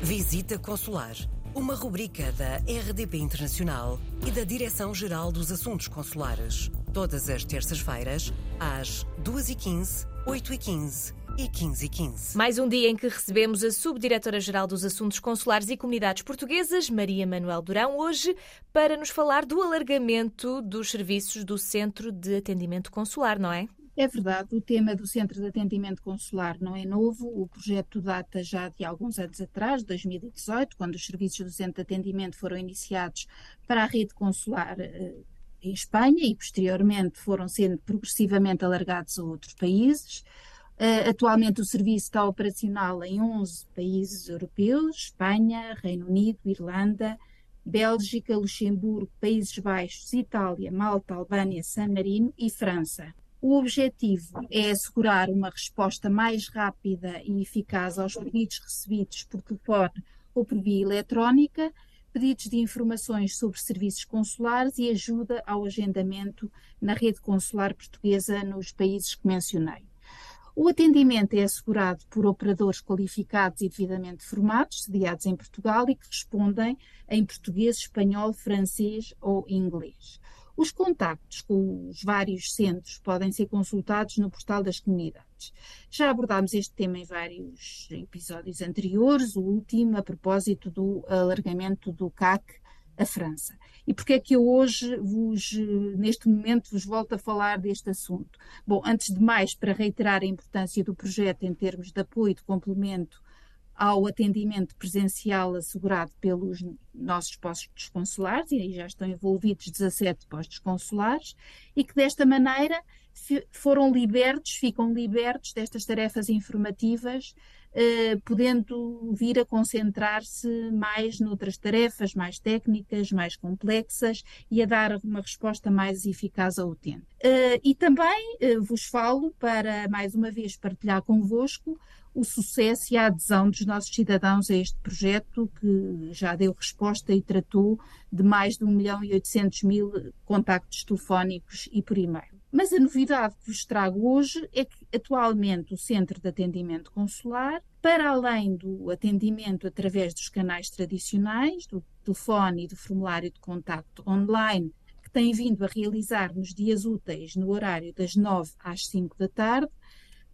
Visita Consular, uma rubrica da RDP Internacional e da Direção-Geral dos Assuntos Consulares. Todas as terças-feiras, às 2h15, 8h15 e 15 h 15. Mais um dia em que recebemos a Subdiretora-Geral dos Assuntos Consulares e Comunidades Portuguesas, Maria Manuel Durão, hoje para nos falar do alargamento dos serviços do Centro de Atendimento Consular, não é? É verdade, o tema do Centro de Atendimento Consular não é novo. O projeto data já de alguns anos atrás, 2018, quando os serviços do Centro de Atendimento foram iniciados para a rede consular eh, em Espanha e posteriormente foram sendo progressivamente alargados a outros países. Uh, atualmente o serviço está operacional em 11 países europeus: Espanha, Reino Unido, Irlanda, Bélgica, Luxemburgo, Países Baixos, Itália, Malta, Albânia, San Marino e França. O objetivo é assegurar uma resposta mais rápida e eficaz aos pedidos recebidos por telefone ou por via eletrónica, pedidos de informações sobre serviços consulares e ajuda ao agendamento na rede consular portuguesa nos países que mencionei. O atendimento é assegurado por operadores qualificados e devidamente formados, sediados em Portugal e que respondem em português, espanhol, francês ou inglês. Os contactos com os vários centros podem ser consultados no portal das comunidades. Já abordámos este tema em vários episódios anteriores, o último a propósito do alargamento do CAC à França. E porque é que eu hoje vos, neste momento, vos volto a falar deste assunto? Bom, antes de mais, para reiterar a importância do projeto em termos de apoio, de complemento ao atendimento presencial assegurado pelos nossos postos consulares, e aí já estão envolvidos 17 postos consulares, e que desta maneira foram libertos, ficam libertos destas tarefas informativas, eh, podendo vir a concentrar-se mais noutras tarefas mais técnicas, mais complexas e a dar uma resposta mais eficaz ao utente. Eh, e também eh, vos falo para, mais uma vez, partilhar convosco o sucesso e a adesão dos nossos cidadãos a este projeto, que já deu resposta e tratou de mais de 1 milhão e 800 mil contactos telefónicos e por e-mail. Mas a novidade que vos trago hoje é que atualmente o Centro de Atendimento Consular, para além do atendimento através dos canais tradicionais, do telefone e do formulário de contacto online, que tem vindo a realizar nos dias úteis no horário das 9 às 5 da tarde,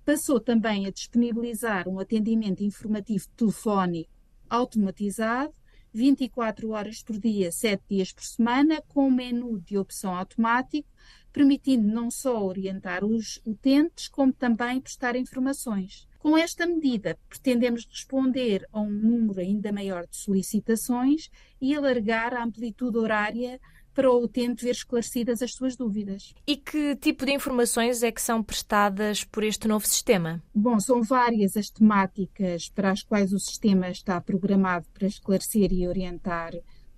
Passou também a disponibilizar um atendimento informativo telefónico automatizado, 24 horas por dia, 7 dias por semana, com um menu de opção automático, permitindo não só orientar os utentes, como também prestar informações. Com esta medida, pretendemos responder a um número ainda maior de solicitações e alargar a amplitude horária para o utente ver esclarecidas as suas dúvidas. E que tipo de informações é que são prestadas por este novo sistema? Bom, são várias as temáticas para as quais o sistema está programado para esclarecer e orientar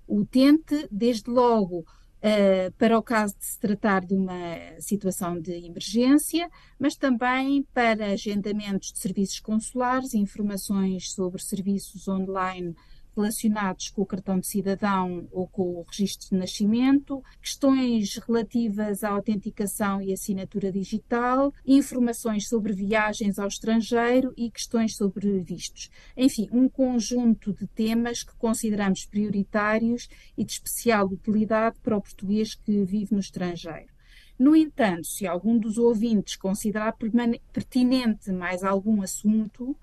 o utente, desde logo Uh, para o caso de se tratar de uma situação de emergência, mas também para agendamentos de serviços consulares, informações sobre serviços online relacionados com o cartão de cidadão ou com o registro de nascimento, questões relativas à autenticação e assinatura digital, informações sobre viagens ao estrangeiro e questões sobre vistos. Enfim, um conjunto de temas que consideramos prioritários e de especial utilidade para o português que vive no estrangeiro. No entanto, se algum dos ouvintes considerar pertinente mais algum assunto,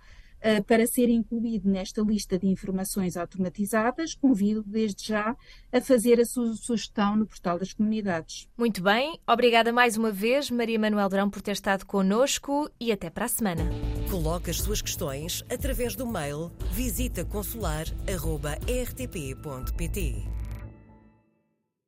eh, para ser incluído nesta lista de informações automatizadas, convido desde já a fazer a sua sugestão no portal das comunidades. Muito bem, obrigada mais uma vez, Maria Manuel Drão, por ter estado connosco e até para a semana. Coloque as suas questões através do mail visitaconsular.rtp.pt.